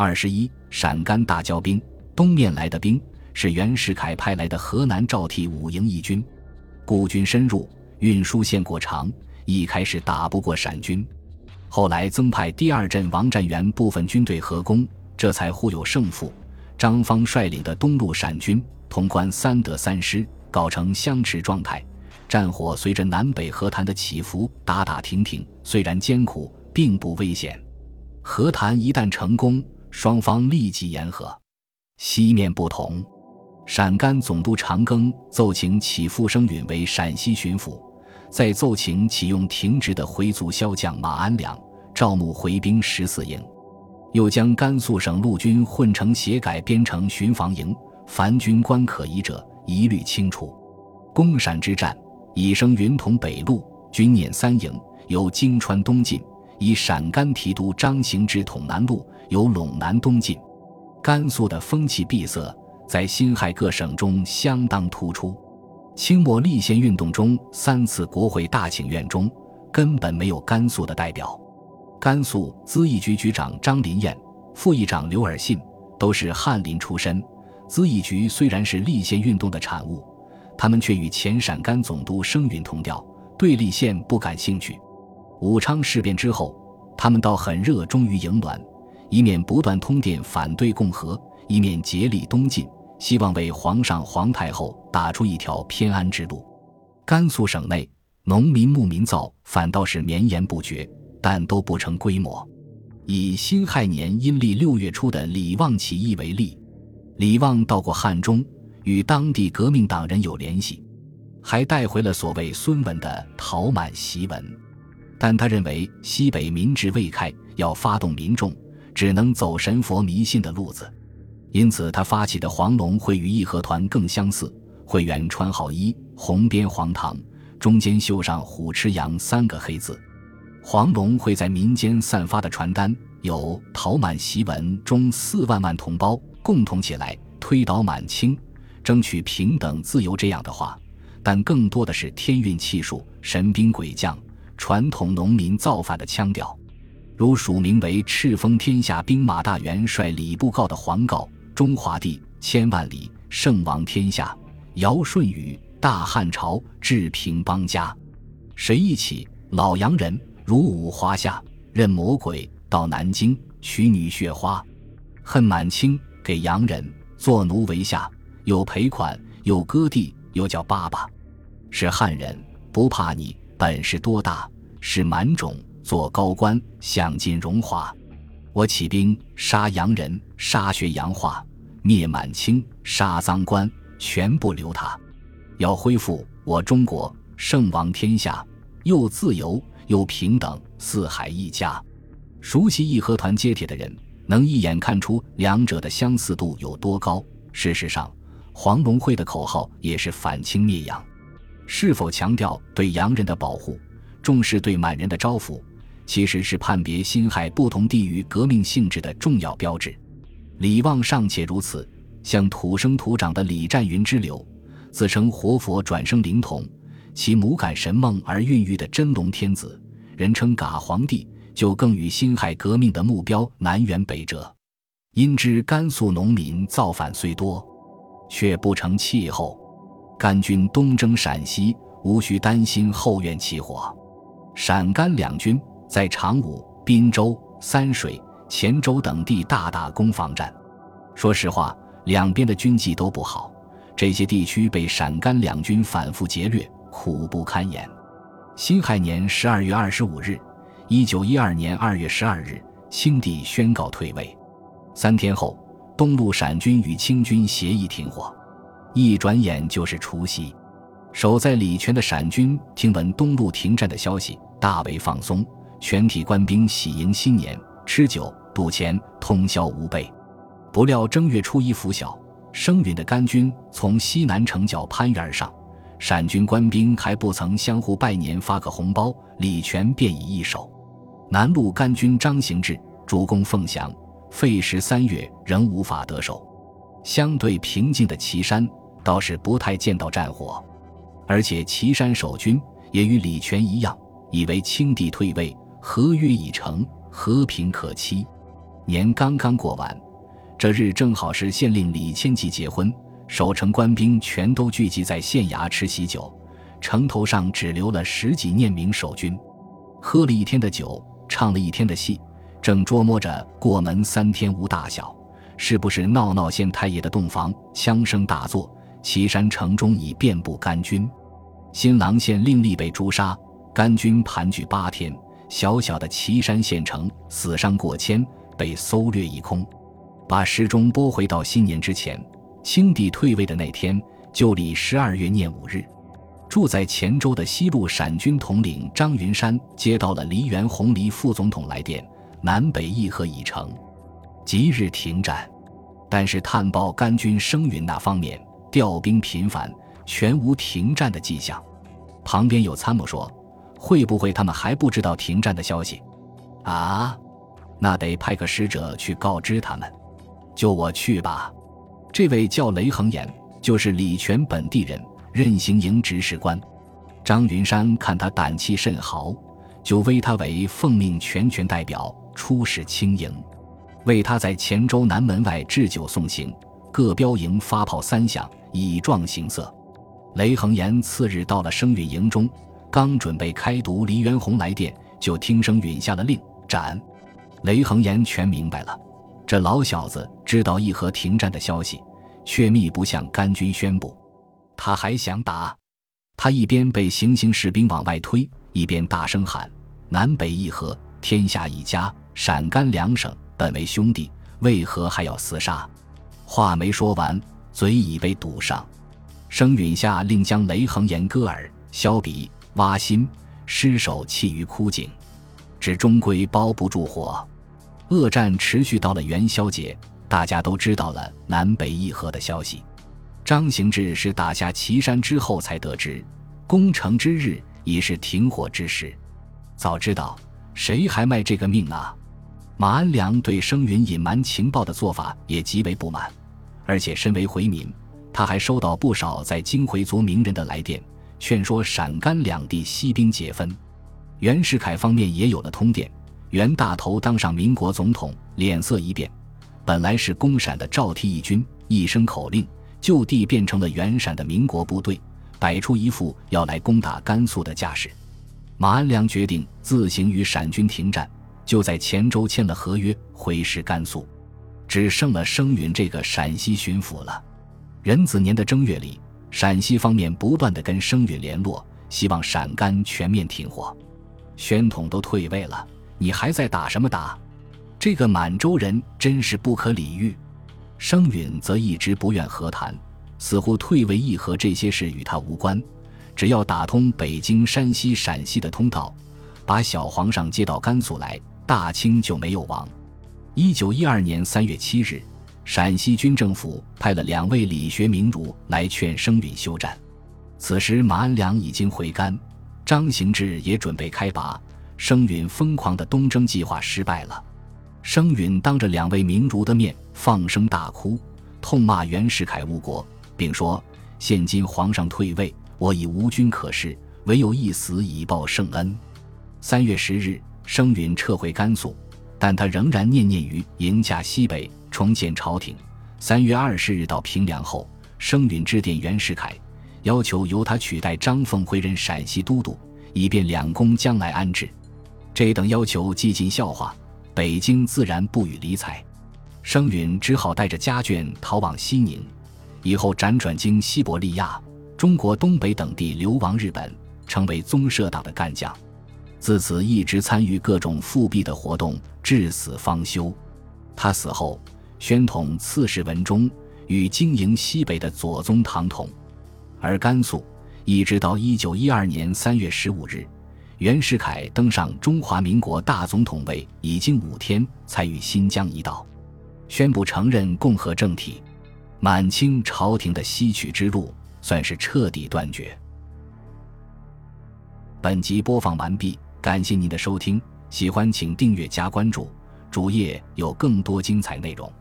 二十一，陕甘大交兵，东面来的兵是袁世凯派来的河南赵替五营一军，顾军深入，运输线过长，一开始打不过陕军，后来增派第二镇王占元部分军队合攻，这才互有胜负。张方率领的东路陕军潼关三德三师搞成相持状态，战火随着南北和谈的起伏打打停停，虽然艰苦，并不危险。和谈一旦成功。双方立即言和。西面不同，陕甘总督长庚奏请起复生允为陕西巡抚，再奏请启用停职的回族骁将马安良，招募回兵十四营，又将甘肃省陆军混成协改编成巡防营，凡军官可疑者一律清除。攻陕之战，以升云同北路，军捻三营，由京川东进，以陕甘提督张行之统南路。由陇南东进，甘肃的风气闭塞，在辛亥各省中相当突出。清末立宪运动中三次国会大请愿中，根本没有甘肃的代表。甘肃咨议局局长张林彦、副议长刘尔信都是翰林出身。咨议局虽然是立宪运动的产物，他们却与前陕甘总督声允同调，对立宪不感兴趣。武昌事变之后，他们倒很热衷于迎暖。一面不断通电反对共和，一面竭力东进，希望为皇上、皇太后打出一条偏安之路。甘肃省内农民牧民造反倒是绵延不绝，但都不成规模。以辛亥年阴历六月初的李旺起义为例，李旺到过汉中，与当地革命党人有联系，还带回了所谓孙文的《讨满檄文》，但他认为西北民智未开，要发动民众。只能走神佛迷信的路子，因此他发起的黄龙会与义和团更相似。会员穿好衣，红边黄堂，中间绣上“虎吃羊”三个黑字。黄龙会在民间散发的传单有“讨满檄文”中四万万同胞共同起来推倒满清，争取平等自由这样的话，但更多的是天运气数、神兵鬼将、传统农民造反的腔调。如署名为“赤封天下兵马大元帅李布告”的黄告：“中华帝千万里，圣王天下，尧舜禹，大汉朝，治平邦家。谁一起？老洋人，如舞华夏，任魔鬼到南京娶女血花，恨满清，给洋人做奴为下，有赔款，有割地，又叫爸爸。是汉人，不怕你，本事多大？是满种。”做高官，享尽荣华。我起兵杀洋人，杀学洋化，灭满清，杀赃官，全部留他。要恢复我中国，圣王天下，又自由又平等，四海一家。熟悉义和团接帖的人，能一眼看出两者的相似度有多高。事实上，黄龙会的口号也是反清灭洋，是否强调对洋人的保护，重视对满人的招抚？其实是判别辛亥不同地域革命性质的重要标志。李旺尚且如此，像土生土长的李占云之流，自称活佛转生灵童，其母感神梦而孕育的真龙天子，人称嘎皇帝，就更与辛亥革命的目标南辕北辙。因之甘肃农民造反虽多，却不成气候。甘军东征陕西，无需担心后院起火。陕甘两军。在长武、滨州、三水、黔州等地大打攻防战，说实话，两边的军纪都不好。这些地区被陕甘两军反复劫掠，苦不堪言。辛亥年十二月二十五日，一九一二年二月十二日，清帝宣告退位。三天后，东路陕军与清军协议停火，一转眼就是除夕。守在礼泉的陕军听闻东路停战的消息，大为放松。全体官兵喜迎新年，吃酒赌钱，通宵无备。不料正月初一拂晓，声允的甘军从西南城角攀援而上，陕军官兵还不曾相互拜年发个红包，李全便已易手。南路甘军张行志主攻凤翔，费时三月仍无法得手。相对平静的岐山倒是不太见到战火，而且岐山守军也与李全一样，以为清帝退位。合约已成，和平可期。年刚刚过完，这日正好是县令李千吉结婚，守城官兵全都聚集在县衙吃喜酒，城头上只留了十几念名守军，喝了一天的酒，唱了一天的戏，正琢磨着过门三天无大小，是不是闹闹县太爷的洞房？枪声大作，岐山城中已遍布甘军，新郎县令立被诛杀，甘军盘踞八天，小小的岐山县城死伤过千。被搜掠一空，把时钟拨回到新年之前，清帝退位的那天，旧历十二月廿五日，住在黔州的西路陕军统领张云山接到了黎元洪黎副总统来电，南北议和已成，即日停战。但是探报甘军声云那方面调兵频繁，全无停战的迹象。旁边有参谋说：“会不会他们还不知道停战的消息？”啊？那得派个使者去告知他们，就我去吧。这位叫雷恒言，就是礼泉本地人，任行营执事官。张云山看他胆气甚豪，就威他为奉命全权代表出使清营，为他在黔州南门外置酒送行，各标营发炮三响，以壮行色。雷恒言次日到了声允营中，刚准备开读黎元洪来电，就听声允下了令，斩。雷恒言全明白了，这老小子知道议和停战的消息，却密不向甘军宣布。他还想打，他一边被行刑士兵往外推，一边大声喊：“南北议和，天下一家，陕甘两省本为兄弟，为何还要厮杀？”话没说完，嘴已被堵上。声允下令将雷恒言割耳、削鼻、挖心，尸首弃于枯井。只终归包不住火，恶战持续到了元宵节，大家都知道了南北议和的消息。张行志是打下岐山之后才得知，攻城之日已是停火之时。早知道，谁还卖这个命啊？马安良对声云隐瞒情报的做法也极为不满，而且身为回民，他还收到不少在京回族名人的来电，劝说陕甘两地息兵解纷。袁世凯方面也有了通电，袁大头当上民国总统，脸色一变，本来是攻陕的赵梯义军，一声口令，就地变成了袁陕的民国部队，摆出一副要来攻打甘肃的架势。马安良决定自行与陕军停战，就在黔州签了合约，回师甘肃，只剩了声允这个陕西巡抚了。壬子年的正月里，陕西方面不断的跟声允联络，希望陕甘全面停火。宣统都退位了，你还在打什么打？这个满洲人真是不可理喻。声允则一直不愿和谈，似乎退位议和这些事与他无关。只要打通北京、山西、陕西的通道，把小皇上接到甘肃来，大清就没有亡。一九一二年三月七日，陕西军政府派了两位理学名儒来劝声允休战。此时马安良已经回甘。张行志也准备开拔，声允疯狂的东征计划失败了。声允当着两位名儒的面放声大哭，痛骂袁世凯误国，并说：“现今皇上退位，我已无军可事，唯有一死以报圣恩。”三月十日，声允撤回甘肃，但他仍然念念于迎驾西北，重建朝廷。三月二十日到平凉后，声允致电袁世凯。要求由他取代张凤回任陕西都督，以便两宫将来安置。这等要求既尽笑话，北京自然不予理睬。声允只好带着家眷逃往西宁，以后辗转经西伯利亚、中国东北等地流亡日本，成为宗社党的干将。自此一直参与各种复辟的活动，至死方休。他死后，宣统赐谥文忠，与经营西北的左宗棠同。而甘肃，一直到一九一二年三月十五日，袁世凯登上中华民国大总统位，已经五天，才与新疆一道，宣布承认共和政体，满清朝廷的西取之路算是彻底断绝。本集播放完毕，感谢您的收听，喜欢请订阅加关注，主页有更多精彩内容。